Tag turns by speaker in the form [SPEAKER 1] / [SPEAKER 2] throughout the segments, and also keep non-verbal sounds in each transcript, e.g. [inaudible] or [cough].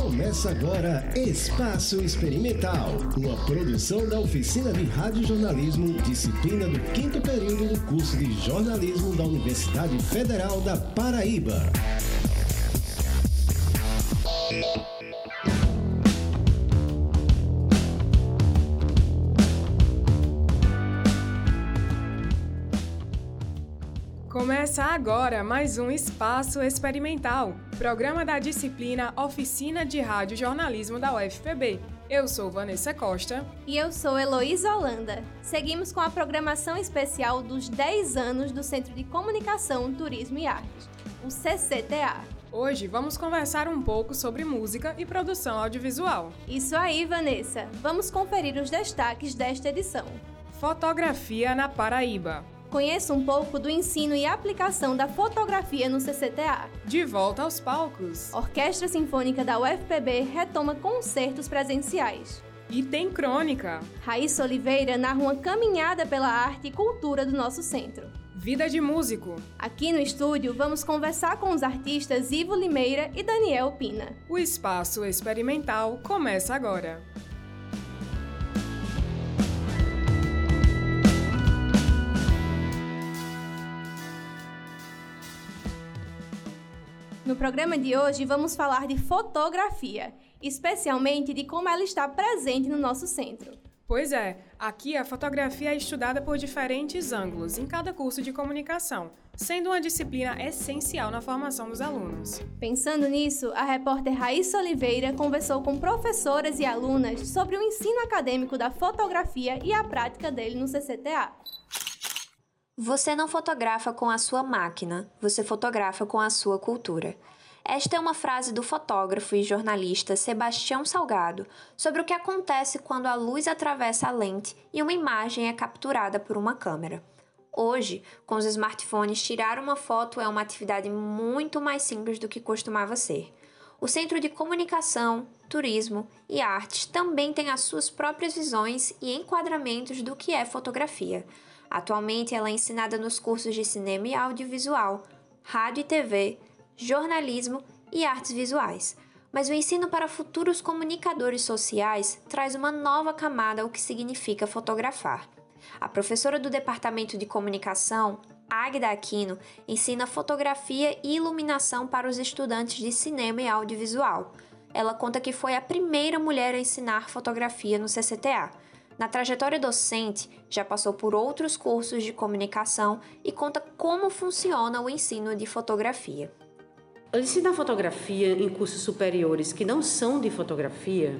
[SPEAKER 1] Começa agora Espaço Experimental, uma produção da oficina de radiojornalismo, disciplina do quinto período do curso de jornalismo da Universidade Federal da Paraíba.
[SPEAKER 2] Começa agora mais um Espaço Experimental, programa da disciplina Oficina de Rádio Jornalismo da UFPB. Eu sou Vanessa Costa.
[SPEAKER 3] E eu sou Heloísa Holanda. Seguimos com a programação especial dos 10 anos do Centro de Comunicação, Turismo e Arte, o CCTA.
[SPEAKER 2] Hoje vamos conversar um pouco sobre música e produção audiovisual.
[SPEAKER 3] Isso aí, Vanessa. Vamos conferir os destaques desta edição.
[SPEAKER 2] Fotografia na Paraíba.
[SPEAKER 3] Conheça um pouco do ensino e aplicação da fotografia no CCTA.
[SPEAKER 2] De volta aos palcos.
[SPEAKER 3] Orquestra Sinfônica da UFPB retoma concertos presenciais.
[SPEAKER 2] E tem crônica.
[SPEAKER 3] Raíssa Oliveira narra uma caminhada pela arte e cultura do nosso centro.
[SPEAKER 2] Vida de músico.
[SPEAKER 3] Aqui no estúdio vamos conversar com os artistas Ivo Limeira e Daniel Pina.
[SPEAKER 2] O espaço experimental começa agora.
[SPEAKER 3] No programa de hoje vamos falar de fotografia, especialmente de como ela está presente no nosso centro.
[SPEAKER 2] Pois é, aqui a fotografia é estudada por diferentes ângulos em cada curso de comunicação, sendo uma disciplina essencial na formação dos alunos.
[SPEAKER 3] Pensando nisso, a repórter Raíssa Oliveira conversou com professoras e alunas sobre o ensino acadêmico da fotografia e a prática dele no CCTA.
[SPEAKER 4] Você não fotografa com a sua máquina, você fotografa com a sua cultura. Esta é uma frase do fotógrafo e jornalista Sebastião Salgado sobre o que acontece quando a luz atravessa a lente e uma imagem é capturada por uma câmera. Hoje, com os smartphones, tirar uma foto é uma atividade muito mais simples do que costumava ser. O Centro de Comunicação, Turismo e Artes também tem as suas próprias visões e enquadramentos do que é fotografia. Atualmente, ela é ensinada nos cursos de cinema e audiovisual, rádio e TV, jornalismo e artes visuais. Mas o ensino para futuros comunicadores sociais traz uma nova camada ao que significa fotografar. A professora do Departamento de Comunicação, Agda Aquino, ensina fotografia e iluminação para os estudantes de cinema e audiovisual. Ela conta que foi a primeira mulher a ensinar fotografia no CCTA na trajetória docente, já passou por outros cursos de comunicação e conta como funciona o ensino de fotografia.
[SPEAKER 5] Ensinar fotografia em cursos superiores que não são de fotografia,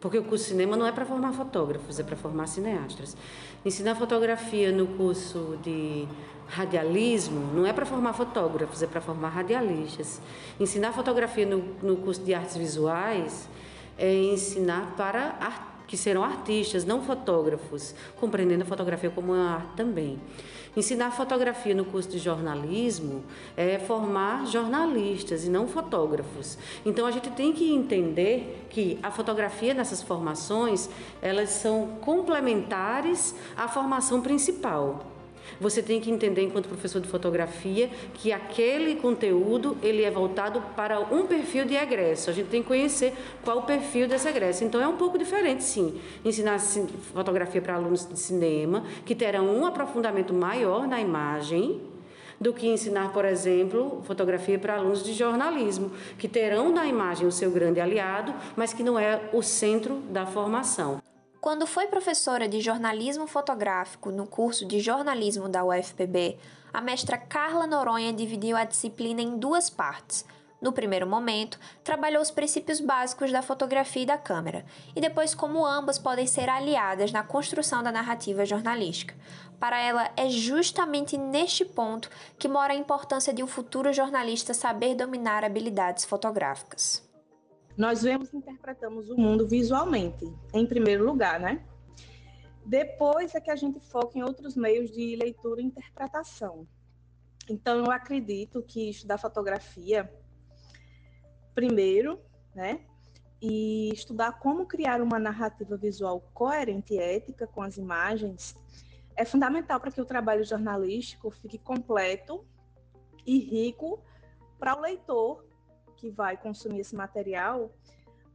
[SPEAKER 5] porque o curso de cinema não é para formar fotógrafos, é para formar cineastas. Ensinar fotografia no curso de radialismo não é para formar fotógrafos, é para formar radialistas. Ensinar fotografia no, no curso de artes visuais é ensinar para artistas que serão artistas, não fotógrafos, compreendendo a fotografia como uma arte também. Ensinar fotografia no curso de jornalismo é formar jornalistas e não fotógrafos. Então a gente tem que entender que a fotografia nessas formações, elas são complementares à formação principal. Você tem que entender, enquanto professor de fotografia, que aquele conteúdo ele é voltado para um perfil de egresso. A gente tem que conhecer qual o perfil desse egresso. Então é um pouco diferente, sim, ensinar fotografia para alunos de cinema, que terão um aprofundamento maior na imagem, do que ensinar, por exemplo, fotografia para alunos de jornalismo, que terão na imagem o seu grande aliado, mas que não é o centro da formação.
[SPEAKER 4] Quando foi professora de jornalismo fotográfico no curso de jornalismo da UFPB, a mestra Carla Noronha dividiu a disciplina em duas partes. No primeiro momento, trabalhou os princípios básicos da fotografia e da câmera, e depois como ambas podem ser aliadas na construção da narrativa jornalística. Para ela, é justamente neste ponto que mora a importância de um futuro jornalista saber dominar habilidades fotográficas
[SPEAKER 6] nós vemos e interpretamos o mundo visualmente, em primeiro lugar, né? Depois é que a gente foca em outros meios de leitura e interpretação. Então, eu acredito que estudar fotografia, primeiro, né? E estudar como criar uma narrativa visual coerente e ética com as imagens é fundamental para que o trabalho jornalístico fique completo e rico para o leitor que vai consumir esse material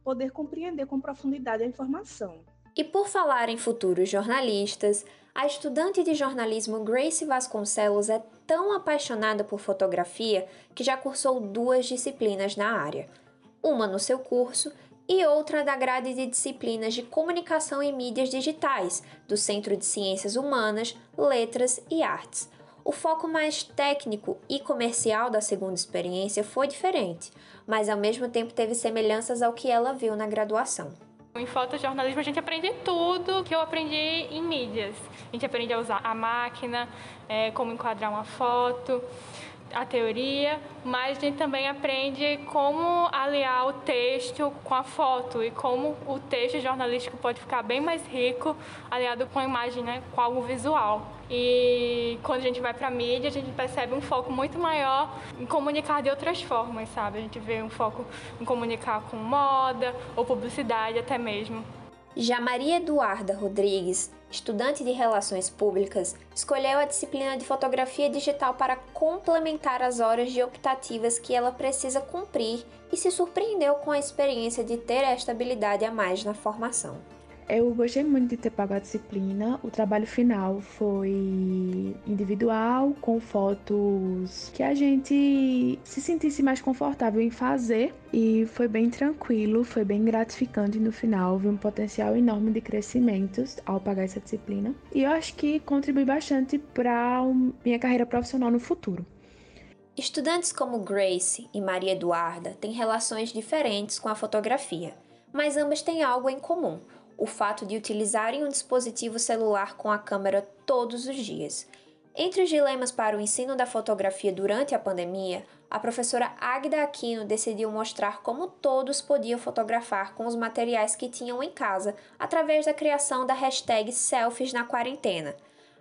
[SPEAKER 6] poder compreender com profundidade a informação.
[SPEAKER 4] E por falar em futuros jornalistas, a estudante de jornalismo Grace Vasconcelos é tão apaixonada por fotografia que já cursou duas disciplinas na área. Uma no seu curso e outra da grade de disciplinas de Comunicação e Mídias Digitais, do Centro de Ciências Humanas, Letras e Artes. O foco mais técnico e comercial da segunda experiência foi diferente, mas ao mesmo tempo teve semelhanças ao que ela viu na graduação.
[SPEAKER 7] Em fotojornalismo a gente aprende tudo que eu aprendi em mídias. A gente aprende a usar a máquina, é, como enquadrar uma foto, a teoria, mas a gente também aprende como aliar o texto com a foto e como o texto jornalístico pode ficar bem mais rico aliado com a imagem, né, com algo visual. E quando a gente vai para a mídia, a gente percebe um foco muito maior em comunicar de outras formas, sabe? A gente vê um foco em comunicar com moda ou publicidade até mesmo.
[SPEAKER 4] Já Maria Eduarda Rodrigues, estudante de Relações Públicas, escolheu a disciplina de Fotografia Digital para complementar as horas de optativas que ela precisa cumprir e se surpreendeu com a experiência de ter esta habilidade a mais na formação.
[SPEAKER 8] Eu gostei muito de ter pago a disciplina. O trabalho final foi individual, com fotos que a gente se sentisse mais confortável em fazer. E foi bem tranquilo, foi bem gratificante no final. Vi um potencial enorme de crescimentos ao pagar essa disciplina. E eu acho que contribui bastante para minha carreira profissional no futuro.
[SPEAKER 4] Estudantes como Grace e Maria Eduarda têm relações diferentes com a fotografia, mas ambas têm algo em comum o fato de utilizarem um dispositivo celular com a câmera todos os dias. Entre os dilemas para o ensino da fotografia durante a pandemia, a professora Agda Aquino decidiu mostrar como todos podiam fotografar com os materiais que tinham em casa através da criação da hashtag Selfies na Quarentena.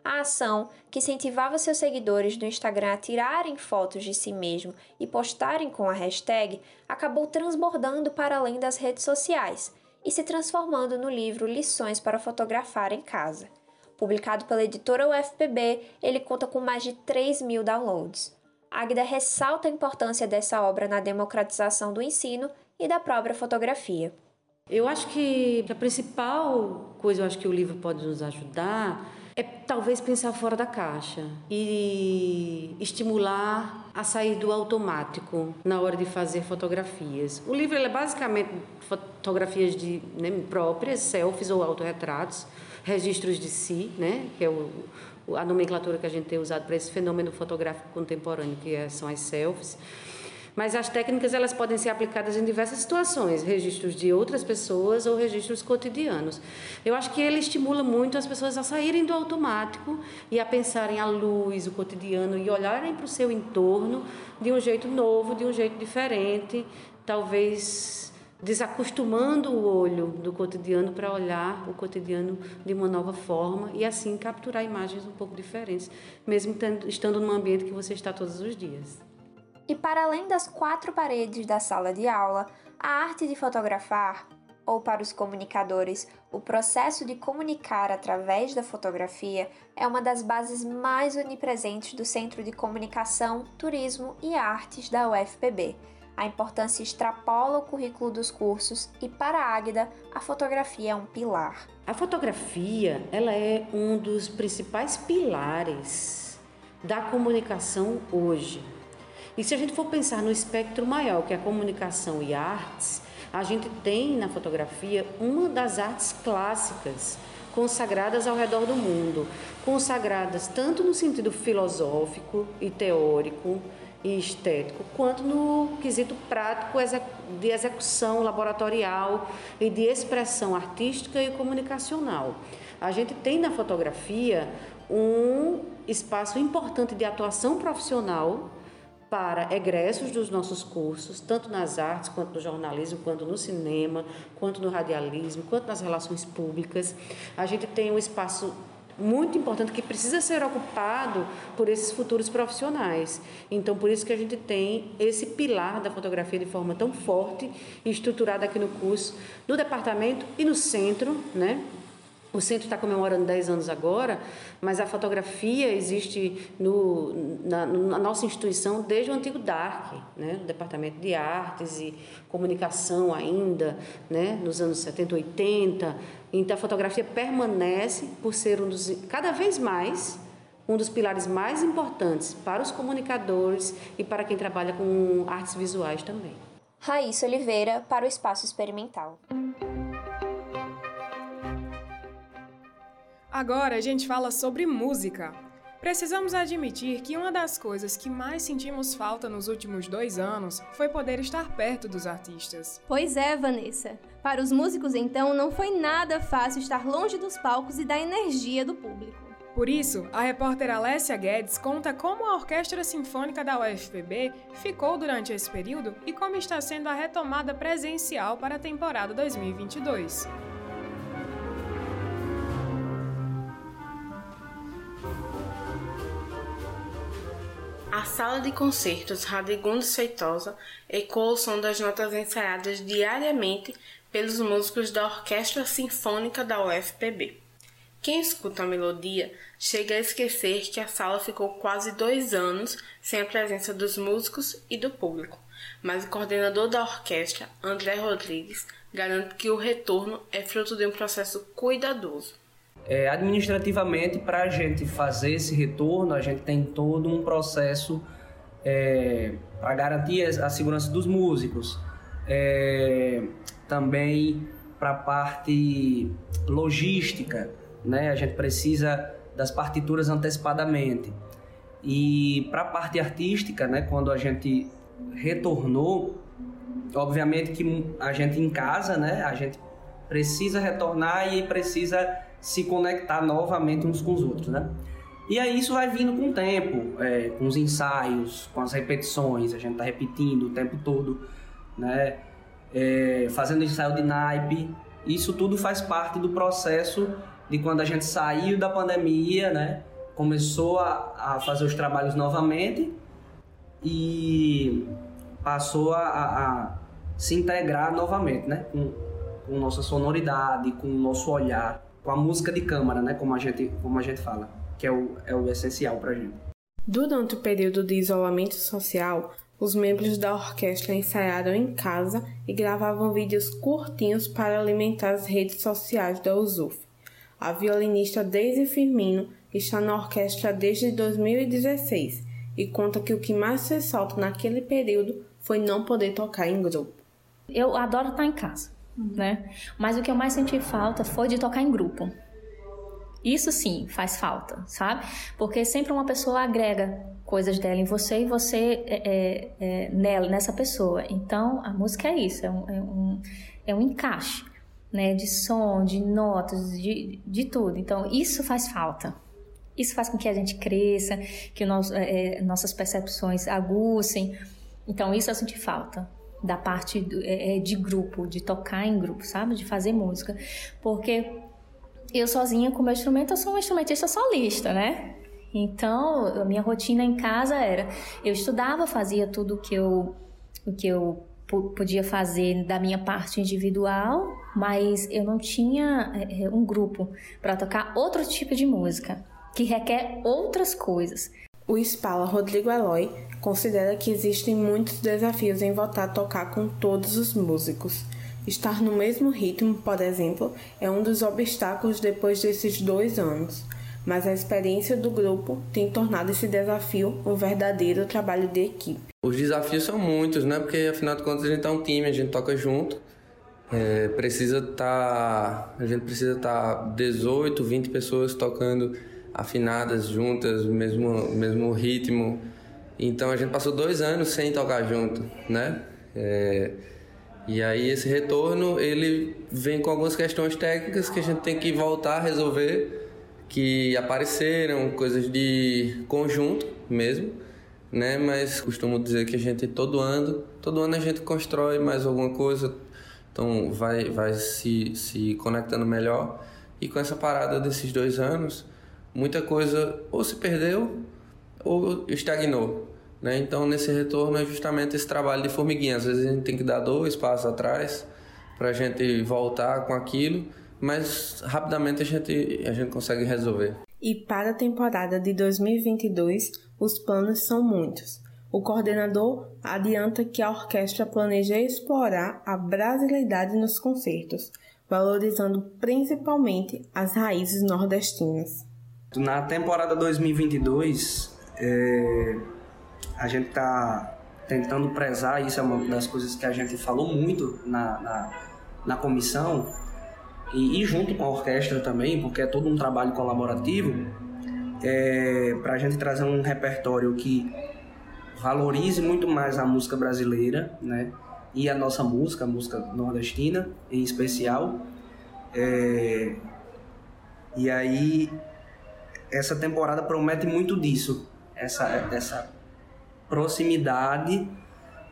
[SPEAKER 4] A ação, que incentivava seus seguidores do Instagram a tirarem fotos de si mesmo e postarem com a hashtag, acabou transbordando para além das redes sociais e se transformando no livro Lições para Fotografar em Casa. Publicado pela editora UFPB, ele conta com mais de 3 mil downloads. Agda ressalta a importância dessa obra na democratização do ensino e da própria fotografia.
[SPEAKER 5] Eu acho que a principal coisa eu acho que o livro pode nos ajudar é talvez pensar fora da caixa e estimular a sair do automático na hora de fazer fotografias. O livro é basicamente fotografias de né, próprias, selfies ou autorretratos, registros de si, né, que é o, a nomenclatura que a gente tem usado para esse fenômeno fotográfico contemporâneo, que é, são as selfies. Mas as técnicas elas podem ser aplicadas em diversas situações, registros de outras pessoas ou registros cotidianos. Eu acho que ele estimula muito as pessoas a saírem do automático e a pensarem a luz, o cotidiano e olharem para o seu entorno de um jeito novo, de um jeito diferente, talvez desacostumando o olho do cotidiano para olhar o cotidiano de uma nova forma e assim capturar imagens um pouco diferentes, mesmo estando num ambiente que você está todos os dias.
[SPEAKER 4] E para além das quatro paredes da sala de aula, a arte de fotografar, ou para os comunicadores, o processo de comunicar através da fotografia, é uma das bases mais onipresentes do Centro de Comunicação, Turismo e Artes da UFPB. A importância extrapola o currículo dos cursos e para a Águida, a fotografia é um pilar.
[SPEAKER 5] A fotografia, ela é um dos principais pilares da comunicação hoje. E se a gente for pensar no espectro maior, que é a comunicação e artes, a gente tem na fotografia uma das artes clássicas consagradas ao redor do mundo, consagradas tanto no sentido filosófico e teórico e estético, quanto no quesito prático de execução laboratorial e de expressão artística e comunicacional. A gente tem na fotografia um espaço importante de atuação profissional para egressos dos nossos cursos, tanto nas artes, quanto no jornalismo, quanto no cinema, quanto no radialismo, quanto nas relações públicas. A gente tem um espaço muito importante que precisa ser ocupado por esses futuros profissionais. Então, por isso que a gente tem esse pilar da fotografia de forma tão forte e estruturada aqui no curso, no departamento e no centro, né? O centro está comemorando 10 anos agora, mas a fotografia existe no, na, na, nossa instituição desde o antigo DARC, né? o Departamento de Artes e Comunicação ainda, né? nos anos 70, 80. Então a fotografia permanece por ser um dos, cada vez mais um dos pilares mais importantes para os comunicadores e para quem trabalha com artes visuais também.
[SPEAKER 4] Raíssa Oliveira para o Espaço Experimental.
[SPEAKER 2] Agora a gente fala sobre música. Precisamos admitir que uma das coisas que mais sentimos falta nos últimos dois anos foi poder estar perto dos artistas.
[SPEAKER 3] Pois é, Vanessa. Para os músicos, então, não foi nada fácil estar longe dos palcos e da energia do público.
[SPEAKER 2] Por isso, a repórter Alessia Guedes conta como a Orquestra Sinfônica da UFPB ficou durante esse período e como está sendo a retomada presencial para a temporada 2022.
[SPEAKER 9] A sala de concertos Radegundes Feitosa ecoa o som das notas ensaiadas diariamente pelos músicos da Orquestra Sinfônica da UFPB. Quem escuta a melodia chega a esquecer que a sala ficou quase dois anos sem a presença dos músicos e do público, mas o coordenador da orquestra, André Rodrigues, garante que o retorno é fruto de um processo cuidadoso.
[SPEAKER 10] É, administrativamente, para a gente fazer esse retorno, a gente tem todo um processo é, para garantir a segurança dos músicos, é, também para a parte logística, né? A gente precisa das partituras antecipadamente. E para a parte artística, né? Quando a gente retornou, obviamente que a gente em casa, né? A gente precisa retornar e precisa se conectar novamente uns com os outros, né? E aí isso vai vindo com o tempo, é, com os ensaios, com as repetições, a gente tá repetindo o tempo todo, né? É, fazendo ensaio de naipe, isso tudo faz parte do processo de quando a gente saiu da pandemia, né? Começou a, a fazer os trabalhos novamente e passou a, a, se integrar novamente, né? Com, com nossa sonoridade, com o nosso olhar com a música de câmara, né? Como a gente, como a gente fala, que é o, é o essencial para a gente.
[SPEAKER 9] Durante o período de isolamento social, os membros da orquestra ensaiaram em casa e gravavam vídeos curtinhos para alimentar as redes sociais da USUF. A violinista Daisy Firmino está na orquestra desde 2016 e conta que o que mais ressalta naquele período foi não poder tocar em grupo.
[SPEAKER 11] Eu adoro estar em casa né? Mas o que eu mais senti falta foi de tocar em grupo. Isso sim faz falta, sabe? Porque sempre uma pessoa agrega coisas dela em você e você é, é, é nela, nessa pessoa. Então a música é isso, é um, é um, é um encaixe, né? De som, de notas, de, de tudo. Então isso faz falta. Isso faz com que a gente cresça, que é, nossas percepções aguçem. Então isso eu senti falta da parte do, é, é, de grupo, de tocar em grupo, sabe? De fazer música. Porque eu sozinha com meu instrumento, eu sou uma instrumentista solista, né? Então, a minha rotina em casa era: eu estudava, fazia tudo que eu, o que eu podia fazer da minha parte individual, mas eu não tinha é, um grupo para tocar outro tipo de música que requer outras coisas.
[SPEAKER 9] O Spala Rodrigo Eloy considera que existem muitos desafios em voltar a tocar com todos os músicos. Estar no mesmo ritmo, por exemplo, é um dos obstáculos depois desses dois anos, mas a experiência do grupo tem tornado esse desafio um verdadeiro trabalho de equipe.
[SPEAKER 12] Os desafios são muitos, né? Porque afinal de contas a gente é um time, a gente toca junto. É, precisa estar. Tá, a gente precisa estar tá 18, 20 pessoas tocando afinadas juntas, mesmo, mesmo ritmo. Então a gente passou dois anos sem tocar junto, né? É, e aí esse retorno ele vem com algumas questões técnicas que a gente tem que voltar a resolver, que apareceram coisas de conjunto mesmo, né? Mas costumo dizer que a gente todo ano, todo ano a gente constrói mais alguma coisa, então vai vai se se conectando melhor. E com essa parada desses dois anos, muita coisa ou se perdeu ou estagnou. Né? Então, nesse retorno é justamente esse trabalho de formiguinha. Às vezes a gente tem que dar dois passos atrás para a gente voltar com aquilo, mas rapidamente a gente, a gente consegue resolver.
[SPEAKER 9] E para a temporada de 2022, os planos são muitos. O coordenador adianta que a orquestra planeja explorar a brasilidade nos concertos, valorizando principalmente as raízes nordestinas.
[SPEAKER 10] Na temporada 2022, é, a gente está tentando prezar, isso é uma das coisas que a gente falou muito na, na, na comissão, e, e, junto com a orquestra também, porque é todo um trabalho colaborativo, é, para a gente trazer um repertório que valorize muito mais a música brasileira, né? E a nossa música, a música nordestina em especial. É, e aí, essa temporada promete muito disso, essa, essa proximidade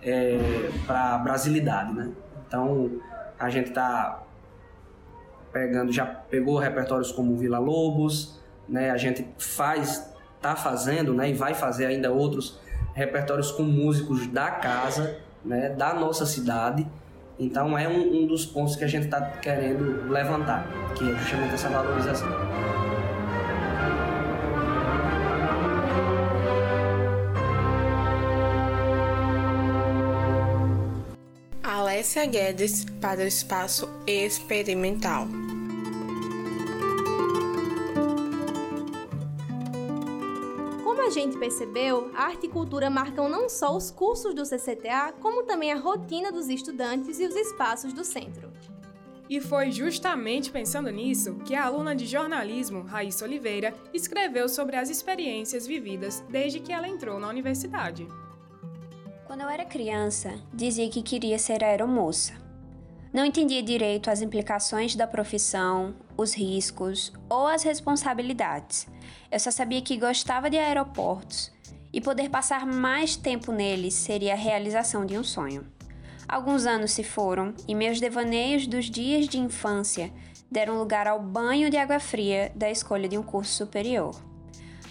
[SPEAKER 10] é, para a brasilidade, né? Então, a gente está pegando, já pegou repertórios como Vila Lobos, né? A gente faz, tá fazendo, né? E vai fazer ainda outros repertórios com músicos da casa, né? Da nossa cidade. Então é um, um dos pontos que a gente está querendo levantar, que é justamente essa valorização.
[SPEAKER 9] Alessia Guedes para o Espaço Experimental.
[SPEAKER 3] Como a gente percebeu, a arte e cultura marcam não só os cursos do CCTA, como também a rotina dos estudantes e os espaços do centro.
[SPEAKER 2] E foi justamente pensando nisso que a aluna de jornalismo, Raíssa Oliveira, escreveu sobre as experiências vividas desde que ela entrou na universidade.
[SPEAKER 4] Quando eu era criança, dizia que queria ser aeromoça. Não entendia direito as implicações da profissão, os riscos ou as responsabilidades. Eu só sabia que gostava de aeroportos e poder passar mais tempo neles seria a realização de um sonho. Alguns anos se foram e meus devaneios dos dias de infância deram lugar ao banho de água fria da escolha de um curso superior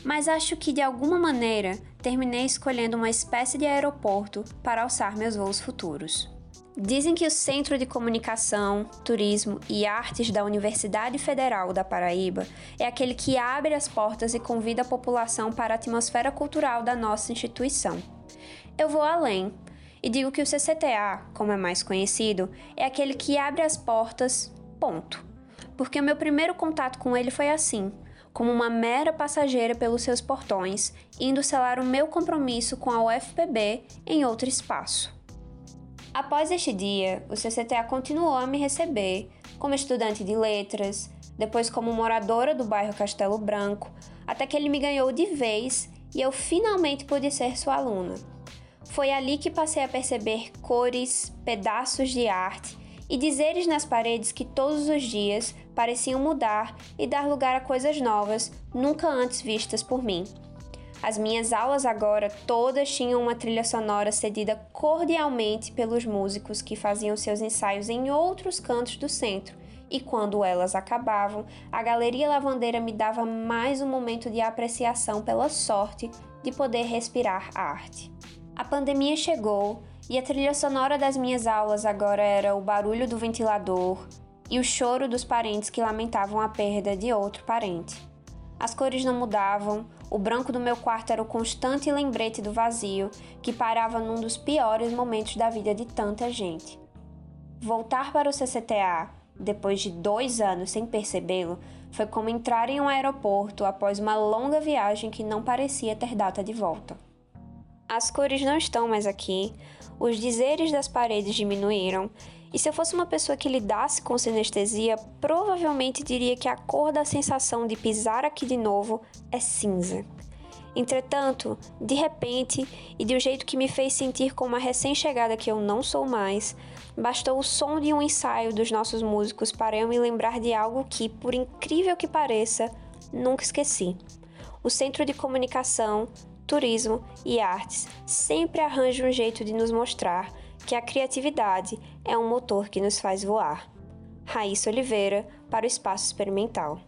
[SPEAKER 4] mas acho que de alguma maneira terminei escolhendo uma espécie de aeroporto para alçar meus voos futuros. Dizem que o Centro de Comunicação, Turismo e Artes da Universidade Federal da Paraíba é aquele que abre as portas e convida a população para a atmosfera cultural da nossa instituição. Eu vou além e digo que o CCTA, como é mais conhecido, é aquele que abre as portas, ponto. Porque o meu primeiro contato com ele foi assim como uma mera passageira pelos seus portões, indo selar o meu compromisso com a UFPB em outro espaço. Após este dia, o CCTA continuou a me receber como estudante de letras, depois como moradora do bairro Castelo Branco, até que ele me ganhou de vez e eu finalmente pude ser sua aluna. Foi ali que passei a perceber cores, pedaços de arte e dizeres nas paredes que todos os dias pareciam mudar e dar lugar a coisas novas, nunca antes vistas por mim. As minhas aulas agora todas tinham uma trilha sonora cedida cordialmente pelos músicos que faziam seus ensaios em outros cantos do centro, e quando elas acabavam, a Galeria Lavandeira me dava mais um momento de apreciação pela sorte de poder respirar arte. A pandemia chegou e a trilha sonora das minhas aulas agora era o barulho do ventilador e o choro dos parentes que lamentavam a perda de outro parente. As cores não mudavam, o branco do meu quarto era o constante lembrete do vazio que parava num dos piores momentos da vida de tanta gente. Voltar para o CCTA, depois de dois anos sem percebê-lo, foi como entrar em um aeroporto após uma longa viagem que não parecia ter data de volta. As cores não estão mais aqui, os dizeres das paredes diminuíram, e se eu fosse uma pessoa que lidasse com sinestesia, provavelmente diria que a cor da sensação de pisar aqui de novo é cinza. Entretanto, de repente, e de um jeito que me fez sentir como uma recém-chegada que eu não sou mais, bastou o som de um ensaio dos nossos músicos para eu me lembrar de algo que, por incrível que pareça, nunca esqueci. O Centro de Comunicação turismo e artes sempre arranjam um jeito de nos mostrar que a criatividade é um motor que nos faz voar. Raíssa Oliveira, para o Espaço Experimental.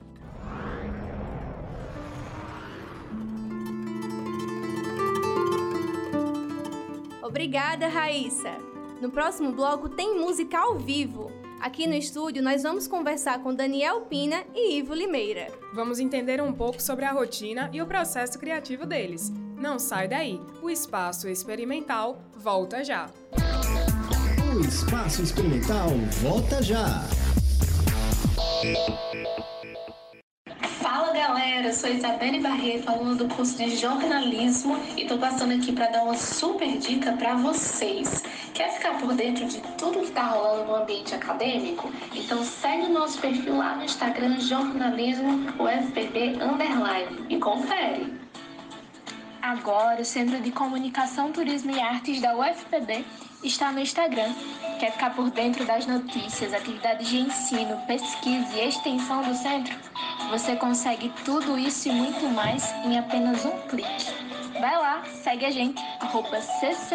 [SPEAKER 3] Obrigada, Raíssa! No próximo bloco tem música ao vivo. Aqui no estúdio nós vamos conversar com Daniel Pina e Ivo Limeira.
[SPEAKER 2] Vamos entender um pouco sobre a rotina e o processo criativo deles. Não sai daí, o Espaço Experimental volta já.
[SPEAKER 1] O Espaço Experimental volta já.
[SPEAKER 13] Fala galera, sou Isabelle Barreto, aluna do curso de jornalismo e tô passando aqui para dar uma super dica para vocês. Quer ficar por dentro de tudo que tá rolando no ambiente acadêmico? Então segue o nosso perfil lá no Instagram jornalismo UFPB underline e confere. Agora, o Centro de Comunicação, Turismo e Artes da UFPB está no Instagram. Quer ficar por dentro das notícias, atividades de ensino, pesquisa e extensão do centro? Você consegue tudo isso e muito mais em apenas um clique. Vai lá, segue a gente, arroba CCTAUFPB.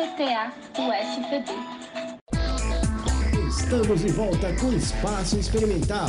[SPEAKER 1] Estamos de volta com Espaço Experimental.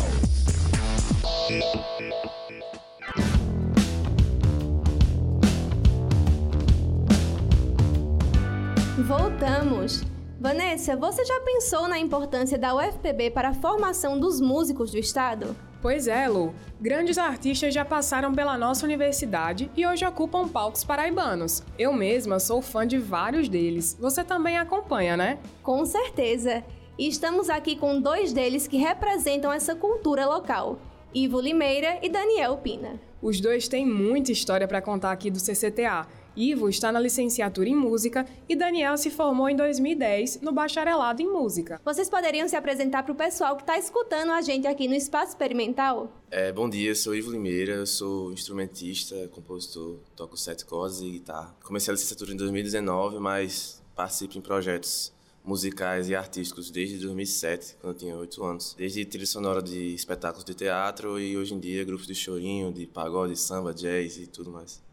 [SPEAKER 3] Voltamos! Vanessa, você já pensou na importância da UFPB para a formação dos músicos do estado?
[SPEAKER 2] Pois é, Lu. Grandes artistas já passaram pela nossa universidade e hoje ocupam palcos paraibanos. Eu mesma sou fã de vários deles. Você também acompanha, né?
[SPEAKER 3] Com certeza. E estamos aqui com dois deles que representam essa cultura local: Ivo Limeira e Daniel Pina.
[SPEAKER 2] Os dois têm muita história para contar aqui do CCTA Ivo está na licenciatura em música e Daniel se formou em 2010 no bacharelado em música.
[SPEAKER 3] Vocês poderiam se apresentar para o pessoal que está escutando a gente aqui no Espaço Experimental?
[SPEAKER 14] É, bom dia, sou Ivo Limeira, sou instrumentista, compositor, toco sete cordas e guitarra. Comecei a licenciatura em 2019, mas participo em projetos musicais e artísticos desde 2007, quando eu tinha 8 anos. Desde trilha sonora de espetáculos de teatro e hoje em dia grupos de chorinho, de pagode, samba, jazz e tudo mais.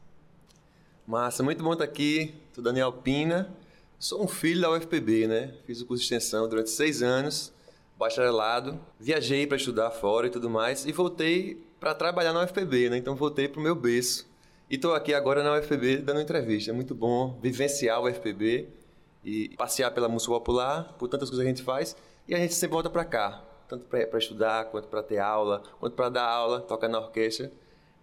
[SPEAKER 15] Massa, muito bom estar aqui. Sou Daniel Pina. Sou um filho da UFPB, né? Fiz o curso de extensão durante seis anos, bacharelado. Viajei para estudar fora e tudo mais e voltei para trabalhar na UFPB, né? Então voltei para o meu berço. E estou aqui agora na UFPB dando entrevista. É muito bom vivenciar o UFPB e passear pela música popular, por tantas coisas que a gente faz. E a gente sempre volta para cá, tanto para estudar, quanto para ter aula, quanto para dar aula, tocar na orquestra.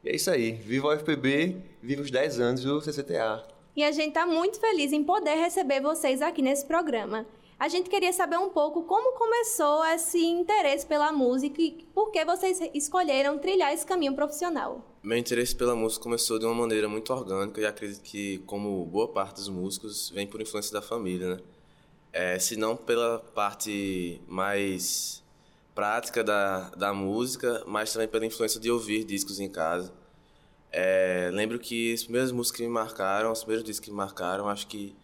[SPEAKER 15] E é isso aí. Viva o UFPB, viva os 10 anos do CCTA.
[SPEAKER 3] E a gente está muito feliz em poder receber vocês aqui nesse programa. A gente queria saber um pouco como começou esse interesse pela música e por que vocês escolheram trilhar esse caminho profissional.
[SPEAKER 14] Meu interesse pela música começou de uma maneira muito orgânica e acredito que, como boa parte dos músicos, vem por influência da família, né? É, se não pela parte mais prática da, da música, mas também pela influência de ouvir discos em casa. É, lembro que as primeiras músicas que me marcaram, os primeiros discos que me marcaram, acho que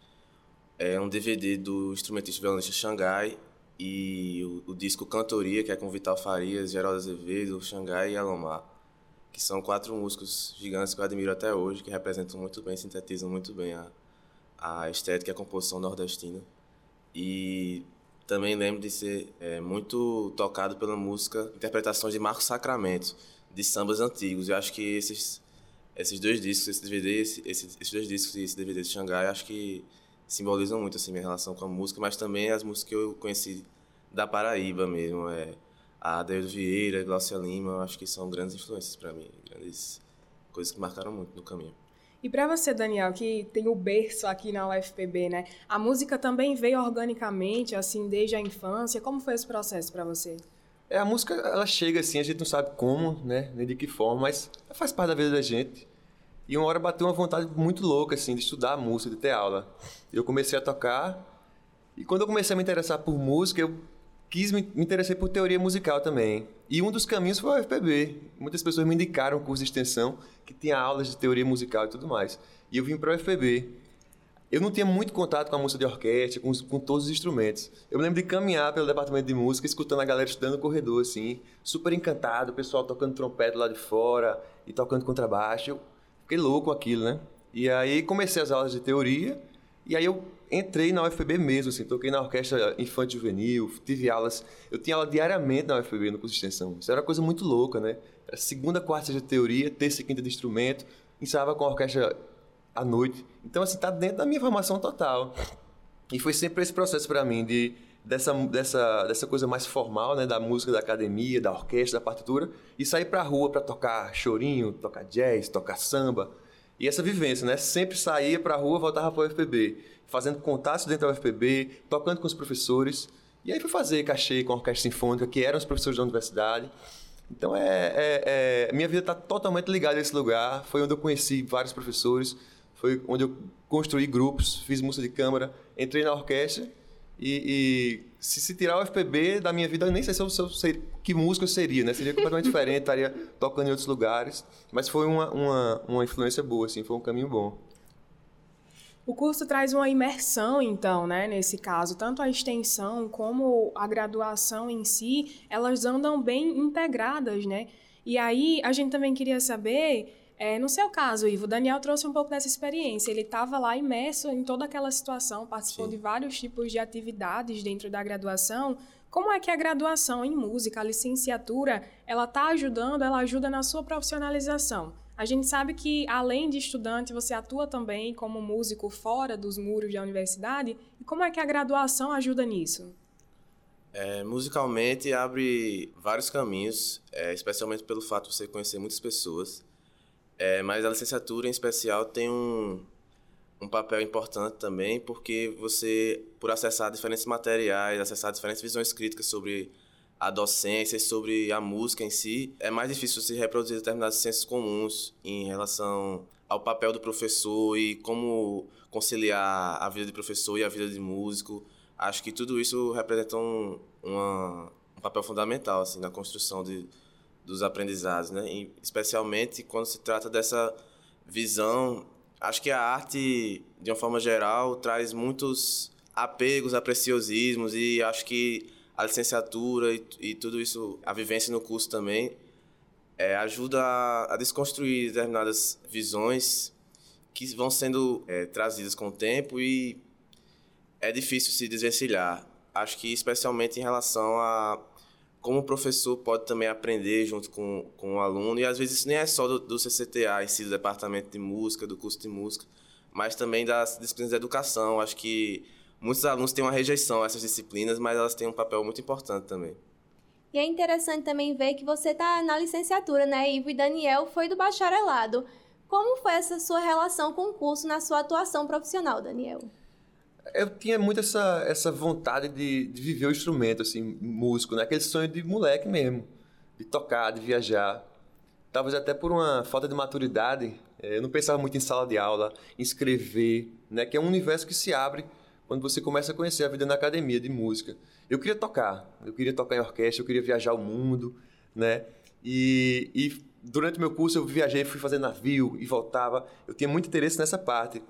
[SPEAKER 14] é um DVD do instrumentista violonista Xangai e o, o, disco Cantoria, que é com Vital Farias, Geraldo Azevedo, Xangai e Alomar, que são quatro músicos gigantes que eu admiro até hoje, que representam muito bem, sintetizam muito bem a, a estética e a composição nordestina. E também lembro de ser é, muito tocado pela música, interpretações de Marcos Sacramento, de sambas antigos. Eu acho que esses, esses dois discos, esse DVD, esse, esses dois discos e esse DVD de Xangai, acho que simbolizam muito assim minha relação com a música, mas também as músicas que eu conheci da Paraíba mesmo, é a Adeildo Vieira, Glaucia Lima, acho que são grandes influências para mim, grandes coisas que marcaram muito no caminho.
[SPEAKER 2] E para você, Daniel, que tem o berço aqui na UFPB, né? A música também veio organicamente, assim, desde a infância. Como foi esse processo para você?
[SPEAKER 15] É, a música, ela chega assim, a gente não sabe como, né? Nem de que forma, mas faz parte da vida da gente. E uma hora bateu uma vontade muito louca, assim, de estudar música, de ter aula. Eu comecei a tocar, e quando eu comecei a me interessar por música, eu quis me, interessei por teoria musical também. E um dos caminhos foi o UFPB. Muitas pessoas me indicaram o curso de extensão que tinha aulas de teoria musical e tudo mais. E eu vim para o UFPB. Eu não tinha muito contato com a música de orquestra, com, com, todos os instrumentos. Eu me lembro de caminhar pelo departamento de música, escutando a galera estudando no corredor, assim, super encantado, o pessoal tocando trompete lá de fora e tocando contrabaixo. Eu fiquei louco aquilo, né? E aí comecei as aulas de teoria, e aí eu entrei na UFPB mesmo, assim, toquei na orquestra infantil juvenil, tive aulas, eu tinha aula diariamente na UFPB no curso de extensão. Isso era uma coisa muito louca, né? Era segunda, quarta de teoria, terça e quinta de instrumento, ensaiava com a orquestra à noite. Então, assim, tá dentro da minha formação total. E foi sempre esse processo para mim de dessa, dessa, dessa coisa mais formal, né, da música, da academia, da orquestra, da partitura, e sair para rua para tocar chorinho, tocar jazz, tocar samba. E essa vivência, né? Sempre saía para a rua, voltava para o UFPB, fazendo contatos dentro da UFPB, tocando com os professores. E aí fui fazer cachê com a orquestra sinfônica, que eram os professores da universidade. Então, é, é, é minha vida está totalmente ligada a esse lugar. Foi onde eu conheci vários professores, foi onde eu construí grupos, fiz música de câmara, entrei na orquestra e, e se, se, tirar o FPB da minha vida, eu nem sei se eu, se eu sei que música eu seria, né? Seria completamente [laughs] diferente, estaria tocando em outros lugares. Mas foi uma, uma, uma influência boa, assim, foi um caminho bom.
[SPEAKER 2] O curso traz uma imersão, então, né, nesse caso, tanto a extensão como a graduação em si, elas andam bem integradas, né? E aí a gente também queria saber é, no seu caso, Ivo, o Daniel trouxe um pouco dessa experiência. Ele estava lá imerso em toda aquela situação, participou Sim. de vários tipos de atividades dentro da graduação. Como é que a graduação em música, a licenciatura, ela está ajudando, ela ajuda na sua profissionalização? A gente sabe que, além de estudante, você atua também como músico fora dos muros da universidade. E como é que a graduação ajuda nisso?
[SPEAKER 14] É, musicalmente abre vários caminhos, é, especialmente pelo fato de você conhecer muitas pessoas. É, mas a licenciatura em especial tem um, um papel importante também, porque você, por acessar diferentes materiais, acessar diferentes visões críticas sobre a docência e sobre a música em si, é mais difícil se reproduzir determinados sensos comuns em relação ao papel do professor e como conciliar a vida de professor e a vida de músico. Acho que tudo isso representa um, uma, um papel fundamental assim, na construção de, dos aprendizados, né? E especialmente quando se trata dessa visão, acho que a arte, de uma forma geral, traz muitos apegos a preciosismos e acho que a licenciatura e, e tudo isso, a vivência no curso também, é, ajuda a, a, desconstruir determinadas visões que vão sendo é, trazidas com o tempo e é difícil se desvencilhar. Acho que especialmente em relação a como o professor pode também aprender junto com, com o aluno, e às vezes isso nem é só do, do CCTA em si, do departamento de música, do curso de música, mas também das disciplinas de educação. Acho que muitos alunos têm uma rejeição a essas disciplinas, mas elas têm um papel muito importante também.
[SPEAKER 3] E é interessante também ver que você está na licenciatura, né? Ivo e Daniel foi do bacharelado. Como foi essa sua relação com o curso na sua atuação profissional, Daniel?
[SPEAKER 15] eu tinha muito essa, essa vontade de, de viver o instrumento, assim, músico, né? Aquele sonho de moleque mesmo, de tocar, de viajar. Talvez até por uma falta de maturidade, eh, eu não pensava muito em sala de aula, em escrever, né? Que é um universo que se abre quando você começa a conhecer a vida na academia de música. Eu queria tocar, eu queria tocar em orquestra, eu queria viajar o mundo, né? E, e durante o meu curso eu viajei, fui fazer navio e voltava. Eu tinha muito interesse nessa parte.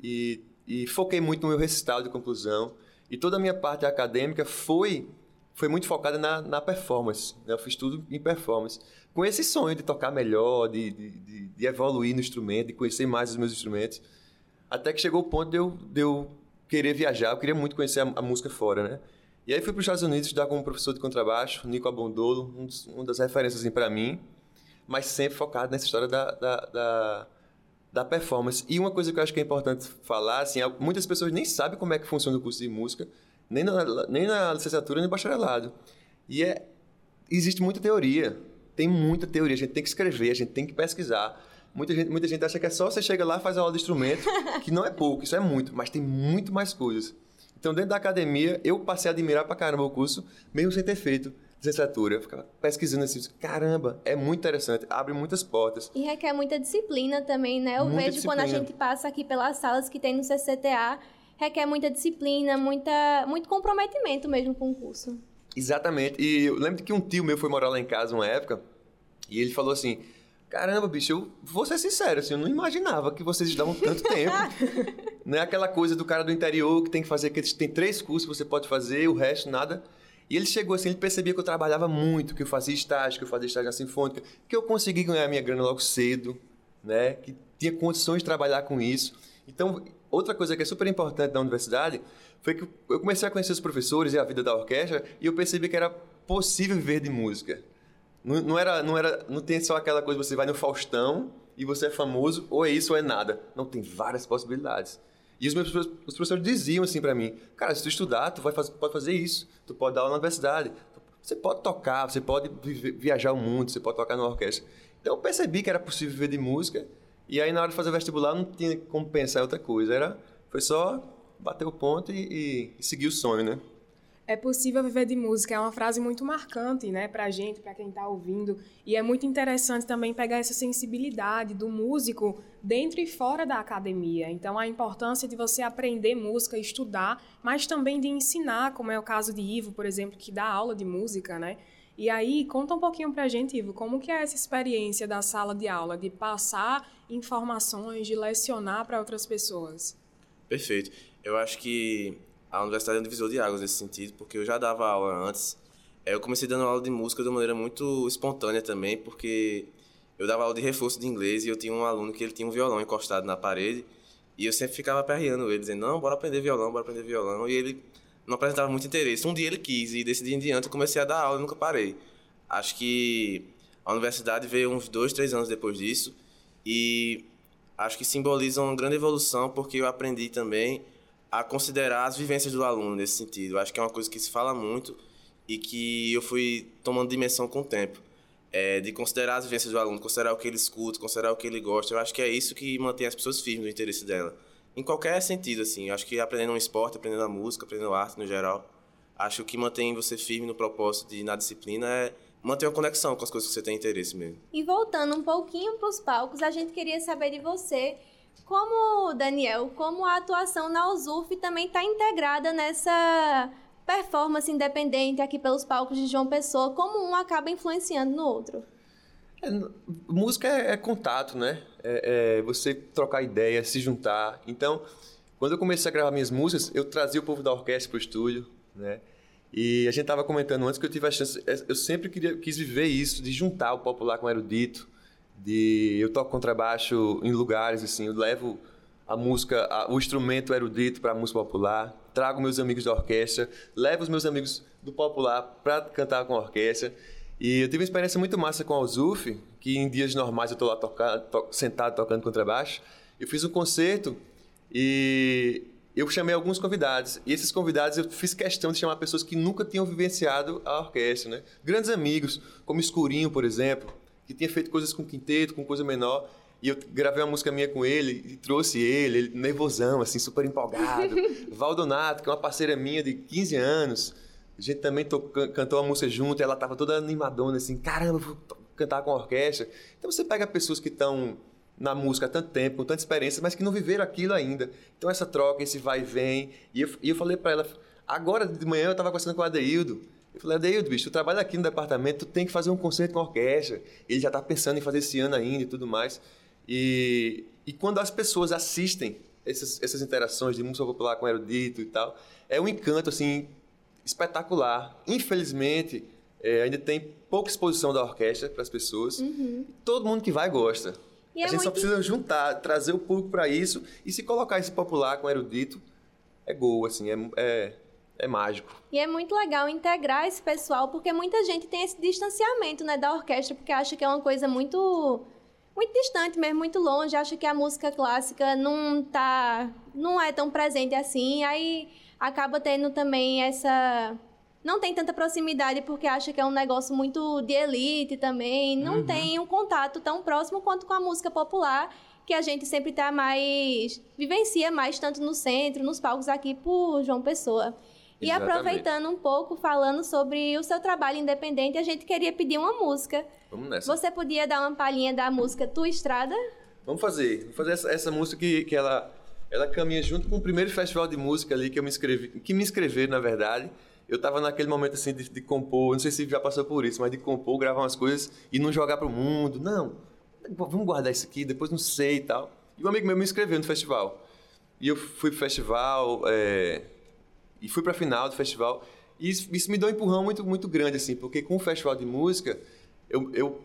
[SPEAKER 15] E e foquei muito no meu recital de conclusão. E toda a minha parte acadêmica foi foi muito focada na, na performance. Né? Eu fiz tudo em performance. Com esse sonho de tocar melhor, de, de, de, evoluir no instrumento, de conhecer mais os meus instrumentos. Até que chegou o ponto de eu, de eu querer viajar. Eu queria muito conhecer a, a música fora, né? E aí fui para os Estados Unidos estudar como professor de contrabaixo, Nico Abondolo, um dos, uma das referências assim, para mim, mas sempre focado nessa história da, da, da da performance. E uma coisa que eu acho que é importante falar, assim, muitas pessoas nem sabem como é que funciona o curso de música, nem na, nem na licenciatura, nem no bacharelado. E é, existe muita teoria, tem muita teoria, a gente tem que escrever, a gente tem que pesquisar. Muita gente, muita gente acha que é só você chega lá, faz a aula de instrumento, [laughs] que não é pouco, isso é muito, mas tem muito mais coisas. Então, dentro da academia, eu passei a admirar pra caramba o curso, mesmo sem ter feito licenciatura. Eu ficava pesquisando assim, caramba, é muito interessante, abre muitas portas.
[SPEAKER 3] E requer muita disciplina também, né? Eu muita vejo disciplina. quando a gente passa aqui pelas salas que tem no CCTA, requer muita disciplina, muita, muito comprometimento mesmo com o curso.
[SPEAKER 15] Exatamente. E eu lembro que um tio meu foi morar lá em casa uma época, e ele falou assim: Caramba, bicho, eu vou ser sincero, assim, eu não imaginava que vocês davam tanto tempo. [laughs] não é aquela coisa do cara do interior que tem que fazer, que tem três cursos que você pode fazer, o resto nada. E ele chegou assim, ele percebia que eu trabalhava muito, que eu fazia estágio, que eu fazia estágio na Sinfônica, que eu consegui ganhar minha grana logo cedo, né? Que tinha condições de trabalhar com isso. Então, outra coisa que é super importante da universidade foi que eu comecei a conhecer os professores e a vida da orquestra e eu percebi que era possível viver de música. Não, não era, não era, não tem só aquela coisa você vai no Faustão e você é famoso, ou é isso ou é nada. Não, tem várias possibilidades. E os meus os professores diziam assim para mim, cara, se tu estudar, tu vai fazer, pode fazer isso, tu pode dar aula na universidade, você pode tocar, você pode viajar o mundo, você pode tocar na orquestra. Então eu percebi que era possível viver de música, e aí na hora de fazer vestibular não tinha como pensar em outra coisa, era foi só bater o ponto e, e seguir o sonho, né?
[SPEAKER 2] É possível viver de música é uma frase muito marcante, né, pra gente, para quem está ouvindo, e é muito interessante também pegar essa sensibilidade do músico dentro e fora da academia. Então a importância de você aprender música, estudar, mas também de ensinar, como é o caso de Ivo, por exemplo, que dá aula de música, né? E aí, conta um pouquinho pra gente, Ivo, como que é essa experiência da sala de aula, de passar informações, de lecionar para outras pessoas?
[SPEAKER 14] Perfeito. Eu acho que a universidade é um divisor de águas nesse sentido, porque eu já dava aula antes. Eu comecei dando aula de música de uma maneira muito espontânea também, porque eu dava aula de reforço de inglês e eu tinha um aluno que ele tinha um violão encostado na parede e eu sempre ficava aperreando ele, dizendo, não, bora aprender violão, bora aprender violão. E ele não apresentava muito interesse. Um dia ele quis e desse dia em diante eu comecei a dar aula e nunca parei. Acho que a universidade veio uns dois, três anos depois disso e acho que simboliza uma grande evolução porque eu aprendi também a considerar as vivências do aluno nesse sentido. Acho que é uma coisa que se fala muito e que eu fui tomando dimensão com o tempo. É, de considerar as vivências do aluno, considerar o que ele escuta, considerar o que ele gosta. Eu acho que é isso que mantém as pessoas firmes no interesse dela. Em qualquer sentido, assim. Eu acho que aprendendo um esporte, aprendendo a música, aprendendo arte no geral, acho que mantém você firme no propósito de na disciplina é manter uma conexão com as coisas que você tem interesse mesmo.
[SPEAKER 3] E voltando um pouquinho para os palcos, a gente queria saber de você como, Daniel, como a atuação na USUF também está integrada nessa performance independente aqui pelos palcos de João Pessoa, como um acaba influenciando no outro?
[SPEAKER 15] É, música é, é, contato, né? É, é, você trocar ideia, se juntar. Então, quando eu comecei a gravar minhas músicas, eu trazia o povo da orquestra para o estúdio, né? E a gente estava comentando antes que eu tive a chance, é, eu sempre queria, quis viver isso, de juntar o popular com o erudito, de eu toco contrabaixo em lugares assim, eu levo a música, a, o instrumento erudito para a música popular, trago meus amigos da orquestra, levo os meus amigos do popular para cantar com a orquestra. E eu tive uma experiência muito massa com a Uzuf, que em dias normais eu estou lá to, sentado tocando contrabaixo. Eu fiz um concerto e eu chamei alguns convidados. E esses convidados eu fiz questão de chamar pessoas que nunca tinham vivenciado a orquestra, né? Grandes amigos, como Escurinho, por exemplo, que tinha feito coisas com quinteto, com coisa menor. E eu gravei uma música minha com ele e trouxe ele, ele nervosão, assim, super empolgado. [laughs] Valdonato, que é uma parceira minha de 15 anos. A gente também tocou, cantou uma música junto e ela tava toda animadona, assim, caramba, vou cantar com a orquestra. Então você pega pessoas que estão na música há tanto tempo, com tanta experiência, mas que não viveram aquilo ainda. Então essa troca, esse vai e vem. E eu, e eu falei para ela, agora de manhã eu estava conversando com o Adeildo, eu falei, Adeildo, bicho, tu trabalha aqui no departamento, tu tem que fazer um concerto com a orquestra. Ele já está pensando em fazer esse ano ainda e tudo mais. E, e quando as pessoas assistem essas, essas interações de música popular com erudito e tal, é um encanto, assim, espetacular. Infelizmente, é, ainda tem pouca exposição da orquestra para as pessoas. Uhum. Todo mundo que vai gosta. E a é gente muito... só precisa juntar, trazer o público para isso e se colocar esse popular com erudito, é gol, assim, é, é é mágico.
[SPEAKER 3] E é muito legal integrar esse pessoal, porque muita gente tem esse distanciamento né, da orquestra, porque acha que é uma coisa muito muito distante mesmo, muito longe, acha que a música clássica não tá não é tão presente assim, aí acaba tendo também essa não tem tanta proximidade porque acha que é um negócio muito de elite também, não uhum. tem um contato tão próximo quanto com a música popular, que a gente sempre tá mais vivencia mais tanto no centro, nos palcos aqui por João Pessoa. E aproveitando um pouco, falando sobre o seu trabalho independente, a gente queria pedir uma música.
[SPEAKER 15] Vamos nessa.
[SPEAKER 3] Você podia dar uma palhinha da música Tua Estrada?
[SPEAKER 15] Vamos fazer. Vamos fazer essa, essa música que, que ela, ela caminha junto com o primeiro festival de música ali que eu me inscrevi, que me inscreveram, na verdade. Eu estava naquele momento assim de, de, compor, não sei se já passou por isso, mas de compor, gravar umas coisas e não jogar para o mundo. Não, vamos guardar isso aqui, depois não sei e tal. E um amigo meu me inscreveu no festival. E eu fui pro festival, é, e fui para a final do festival. E isso, isso, me deu um empurrão muito, muito grande, assim, porque com o festival de música, eu, eu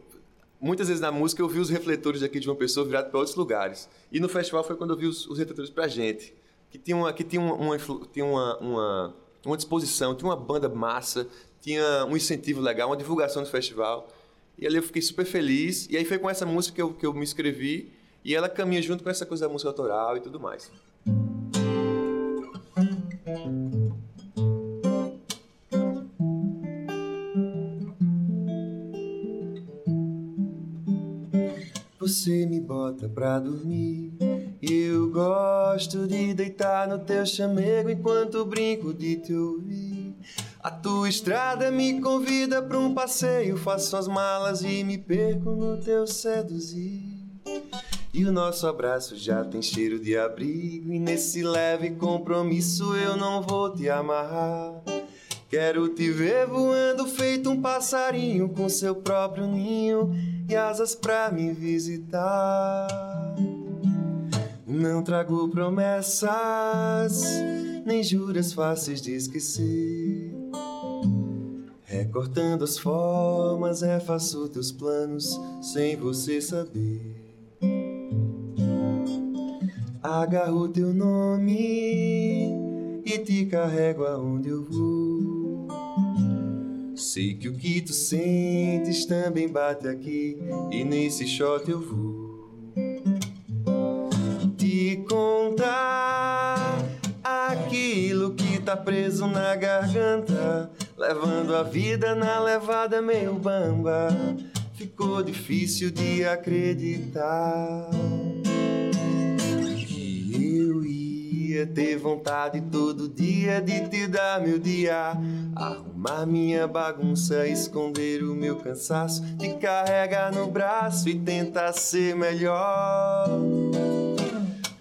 [SPEAKER 15] muitas vezes na música eu vi os refletores aqui de uma pessoa virados para outros lugares. E no festival foi quando eu vi os, os refletores para gente, que tinha uma, que tinha uma, tinha uma, uma, uma disposição, tinha uma banda massa, tinha um incentivo legal, uma divulgação do festival. E ali eu fiquei super feliz. E aí foi com essa música que eu, que eu me inscrevi. E ela caminha junto com essa coisa da música autoral e tudo mais. Bota pra dormir. Eu gosto de deitar no teu chamego enquanto brinco de te ouvir. A tua estrada me convida pra um passeio. Faço as malas e me perco no teu seduzir. E o nosso abraço já tem cheiro de abrigo. E nesse leve compromisso eu não vou te amarrar. Quero te ver voando feito um passarinho com seu próprio ninho e asas pra me visitar. Não trago promessas, nem juras fáceis de esquecer. Recortando as formas, refaço teus planos sem você saber. Agarro teu nome e te carrego aonde eu vou. Sei que o que tu sentes também bate aqui e nesse shot eu vou te contar aquilo que tá preso na garganta, levando a vida na levada meio bamba. Ficou difícil de acreditar que eu ia ter vontade todo dia de te dar meu dia. Arrumar minha bagunça, esconder o meu cansaço, te carregar no braço e tentar ser melhor.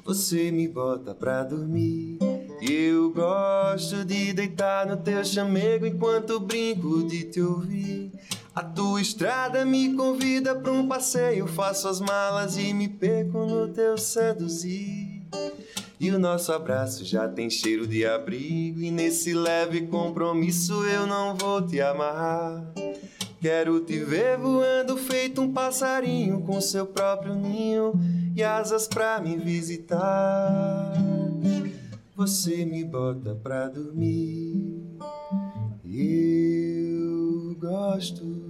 [SPEAKER 15] Você me bota pra dormir. Eu gosto de deitar no teu chamego enquanto brinco de te ouvir. A tua estrada me convida pra um passeio. Faço as malas e me perco no teu seduzir. E o nosso abraço já tem cheiro de abrigo. E nesse leve compromisso eu não vou te amarrar. Quero te ver voando feito um passarinho com seu próprio ninho e asas pra me visitar. Você me bota pra dormir. Eu gosto.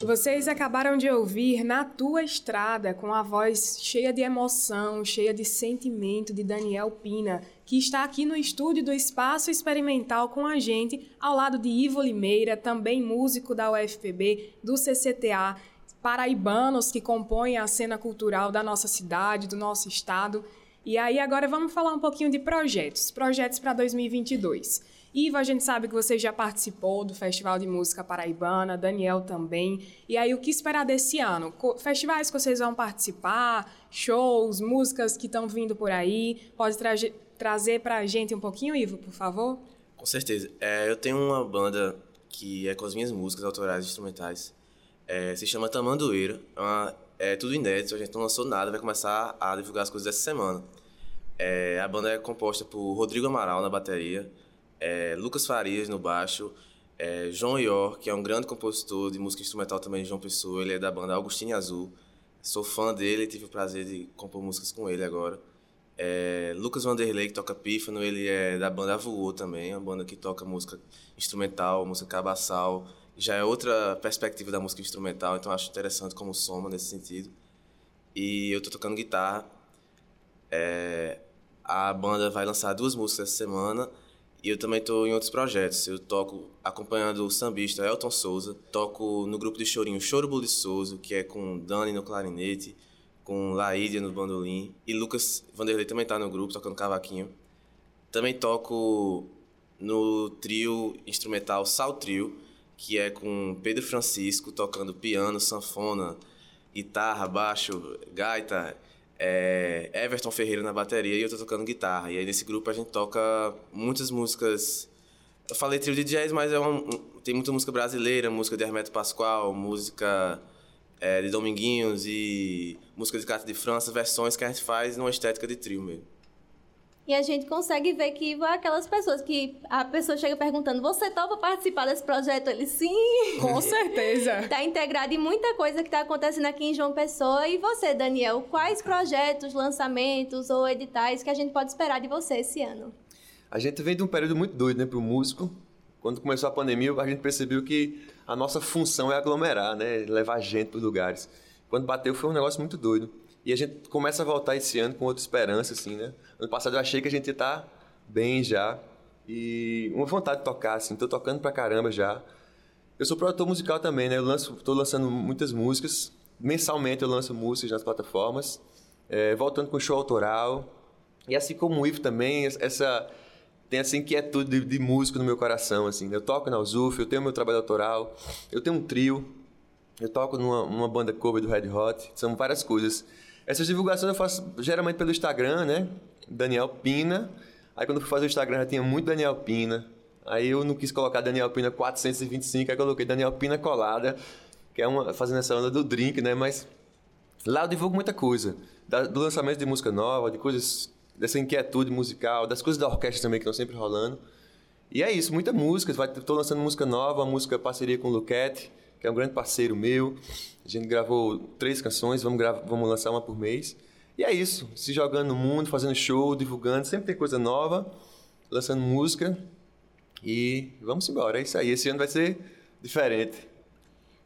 [SPEAKER 2] Vocês acabaram de ouvir Na Tua Estrada, com a voz cheia de emoção, cheia de sentimento de Daniel Pina, que está aqui no estúdio do Espaço Experimental com a gente, ao lado de Ivo Limeira, também músico da UFPB, do CCTA, paraibanos que compõem a cena cultural da nossa cidade, do nosso estado. E aí agora vamos falar um pouquinho de projetos, projetos para 2022. Iva, a gente sabe que você já participou do Festival de Música Paraibana, Daniel também. E aí, o que esperar desse ano? Festivais que vocês vão participar, shows, músicas que estão vindo por aí. Pode tra trazer para a gente um pouquinho, Iva, por favor?
[SPEAKER 14] Com certeza. É, eu tenho uma banda que é com as minhas músicas autorais instrumentais. É, se chama Tamandueira. É, uma, é tudo inédito, a gente não lançou nada, vai começar a divulgar as coisas essa semana. É, a banda é composta por Rodrigo Amaral na bateria, é, Lucas Farias no baixo, é, João Ior, que é um grande compositor de música instrumental também de João Pessoa, ele é da banda Augustinho Azul. Sou fã dele, tive o prazer de compor músicas com ele agora. É, Lucas Vanderlei, que toca pífano, ele é da banda Voou também, uma banda que toca música instrumental, música cabaçal. Já é outra perspectiva da música instrumental, então acho interessante como soma nesse sentido. E eu tô tocando guitarra. É, a banda vai lançar duas músicas essa semana. E eu também estou em outros projetos. Eu toco acompanhando o sambista Elton Souza, toco no grupo de chorinho Choro Buliçoso, que é com Dani no clarinete, com Laídia no bandolim, e Lucas Vanderlei também está no grupo, tocando cavaquinho. Também toco no trio instrumental Sal Trio, que é com Pedro Francisco tocando piano, sanfona, guitarra, baixo, gaita é, Everton Ferreira na bateria e eu tô tocando guitarra. E aí nesse grupo a gente toca muitas músicas. Eu falei trio de jazz, mas é um, tem muita música brasileira, música de Hermeto Pascoal, música é, de Dominguinhos e música de Cata de França, versões que a gente faz numa estética de trio mesmo.
[SPEAKER 3] E a gente consegue ver que aquelas pessoas que a pessoa chega perguntando: Você topa participar desse projeto? Ele sim.
[SPEAKER 2] Com [laughs] certeza.
[SPEAKER 3] Está integrado em muita coisa que está acontecendo aqui em João Pessoa. E você, Daniel, quais projetos, lançamentos ou editais que a gente pode esperar de você esse ano?
[SPEAKER 16] A gente vem de um período muito doido, né, para o músico. Quando começou a pandemia, a gente percebeu que a nossa função é aglomerar, né, levar gente para os lugares. Quando bateu, foi um negócio muito doido.
[SPEAKER 15] E a gente começa a voltar esse ano com outra esperança, assim, né? Ano passado eu achei que a gente ia estar tá bem já. E uma vontade de tocar, assim. Tô tocando pra caramba já. Eu sou produtor musical também, né? Eu lanço, tô lançando muitas músicas. Mensalmente eu lanço músicas nas plataformas. É, voltando com show autoral. E assim como o Ivo também, essa tem essa inquietude de, de músico no meu coração, assim. Eu toco na USUF, eu tenho meu trabalho autoral, eu tenho um trio, eu toco numa, numa banda cover do Red Hot, são várias coisas. Essas divulgações eu faço geralmente pelo Instagram, né? Daniel Pina. Aí quando eu fui fazer o Instagram já tinha muito Daniel Pina. Aí eu não quis colocar Daniel Pina 425, aí coloquei Daniel Pina Colada, que é uma fazendo essa onda do drink, né? Mas lá eu divulgo muita coisa. Da, do lançamento de música nova, de coisas dessa inquietude musical, das coisas da orquestra também que estão sempre rolando. E é isso, muita música. Estou lançando música nova, música parceria com o Luquete, que é um grande parceiro meu. A gente gravou três canções, vamos, vamos lançar uma por mês. E é isso, se jogando no mundo, fazendo show, divulgando, sempre tem coisa nova, lançando música. E vamos embora, é isso aí. Esse ano vai ser diferente.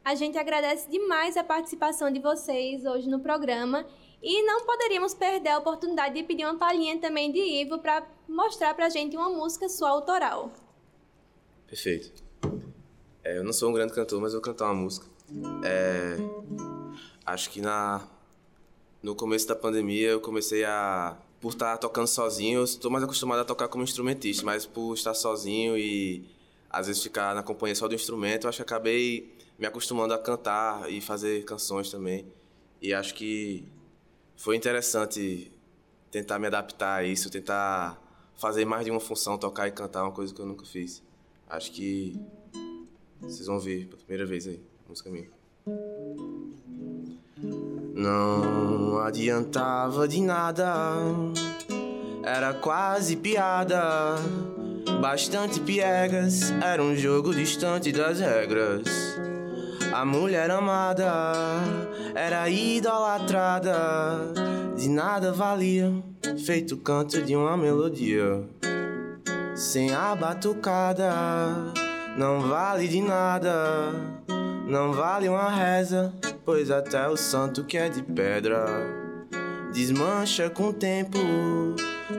[SPEAKER 3] A gente agradece demais a participação de vocês hoje no programa e não poderíamos perder a oportunidade de pedir uma palhinha também de Ivo para mostrar para a gente uma música sua autoral.
[SPEAKER 14] Perfeito. É, eu não sou um grande cantor, mas vou cantar uma música. É, acho que na no começo da pandemia eu comecei a por estar tocando sozinho, eu estou mais acostumado a tocar como instrumentista, mas por estar sozinho e às vezes ficar na companhia só do instrumento, acho que acabei me acostumando a cantar e fazer canções também. E acho que foi interessante tentar me adaptar a isso, tentar fazer mais de uma função, tocar e cantar, uma coisa que eu nunca fiz. Acho que vocês vão ver pela primeira vez aí, música minha. Não adiantava de nada, era quase piada. Bastante piegas, era um jogo distante das regras. A mulher amada era idolatrada, de nada valia, feito canto de uma melodia. Sem a batucada, não vale de nada, não vale uma reza, pois até o santo que é de pedra desmancha com o tempo,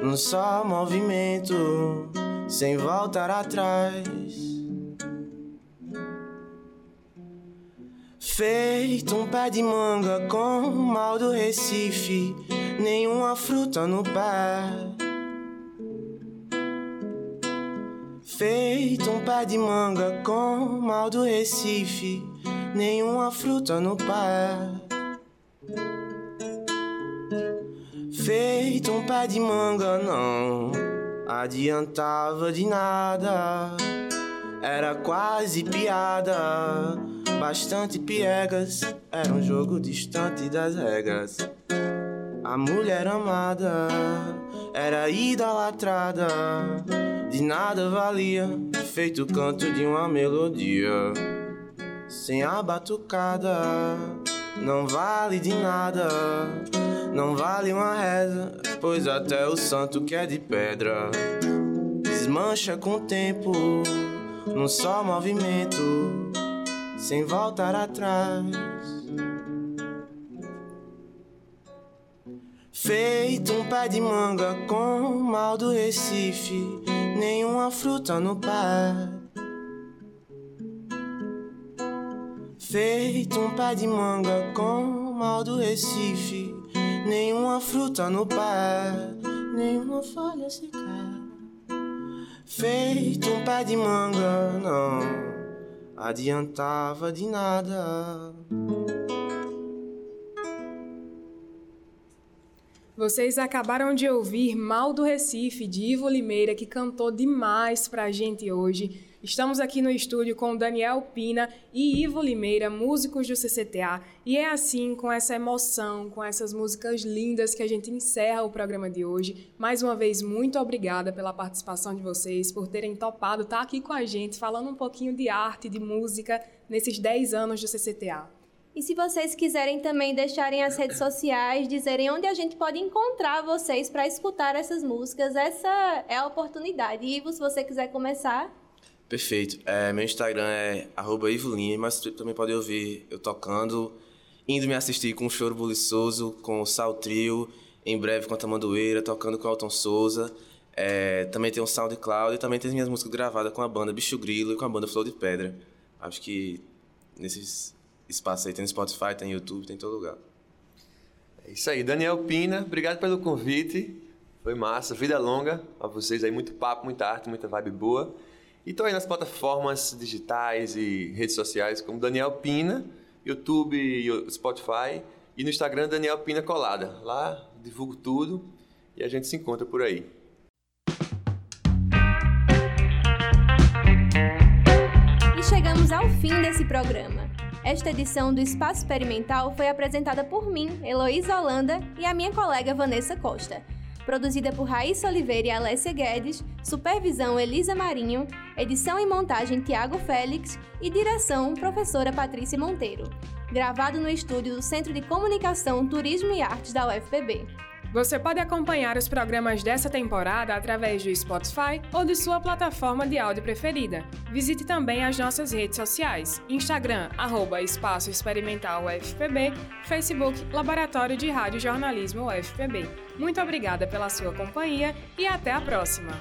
[SPEAKER 14] num só movimento, sem voltar atrás. Feito um pé de manga com mal do Recife, nenhuma fruta no pé. Feito um pé de manga com mal do Recife, nenhuma fruta no pé. Feito um pé de manga não adiantava de nada, era quase piada bastante piegas. Era um jogo distante das regras. A mulher amada era idolatrada, de nada valia, feito o canto de uma melodia. Sem a batucada, não vale de nada, não vale uma reza, pois até o santo que é de pedra desmancha com o tempo, num só movimento sem voltar atrás. Feito um pé de manga com mal do Recife, nenhuma fruta no pé. Feito um pé de manga com mal do Recife, nenhuma fruta no pé, nenhuma folha sequer. Feito um pé de manga, não adiantava de nada.
[SPEAKER 2] Vocês acabaram de ouvir Mal do Recife, de Ivo Limeira, que cantou demais pra gente hoje. Estamos aqui no estúdio com Daniel Pina e Ivo Limeira, músicos do CCTA, e é assim, com essa emoção, com essas músicas lindas que a gente encerra o programa de hoje. Mais uma vez, muito obrigada pela participação de vocês, por terem topado estar aqui com a gente, falando um pouquinho de arte, de música, nesses 10 anos do CCTA.
[SPEAKER 3] E se vocês quiserem também deixarem as redes sociais, dizerem onde a gente pode encontrar vocês para escutar essas músicas, essa é a oportunidade. Ivo, se você quiser começar.
[SPEAKER 14] Perfeito. É, meu Instagram é Ivolinha, mas também pode ouvir eu tocando indo me assistir com o Choro Buliçoso, com o Sal Trio, em breve com a Tamandueira, tocando com o Alton Souza. É, também tem o SoundCloud e também tem as minhas músicas gravadas com a banda Bicho Grilo e com a banda Flor de Pedra. Acho que nesses espaços aí tem no Spotify, tem no YouTube, tem em todo lugar.
[SPEAKER 15] É isso aí, Daniel Pina, obrigado pelo convite. Foi massa, vida longa a vocês aí, muito papo, muita arte, muita vibe boa. E tô aí nas plataformas digitais e redes sociais como Daniel Pina, YouTube e Spotify. E no Instagram, Daniel Pina Colada. Lá divulgo tudo e a gente se encontra por aí.
[SPEAKER 3] E chegamos ao fim desse programa. Esta edição do Espaço Experimental foi apresentada por mim, Heloísa Holanda, e a minha colega Vanessa Costa. Produzida por Raíssa Oliveira e Alessia Guedes, supervisão Elisa Marinho, edição e montagem Tiago Félix e direção professora Patrícia Monteiro. Gravado no estúdio do Centro de Comunicação, Turismo e Artes da UFPB.
[SPEAKER 2] Você pode acompanhar os programas dessa temporada através do Spotify ou de sua plataforma de áudio preferida. Visite também as nossas redes sociais: Instagram, arroba Espaço Experimental UFPB, Facebook, Laboratório de Rádio Jornalismo UFPB. Muito obrigada pela sua companhia e até a próxima!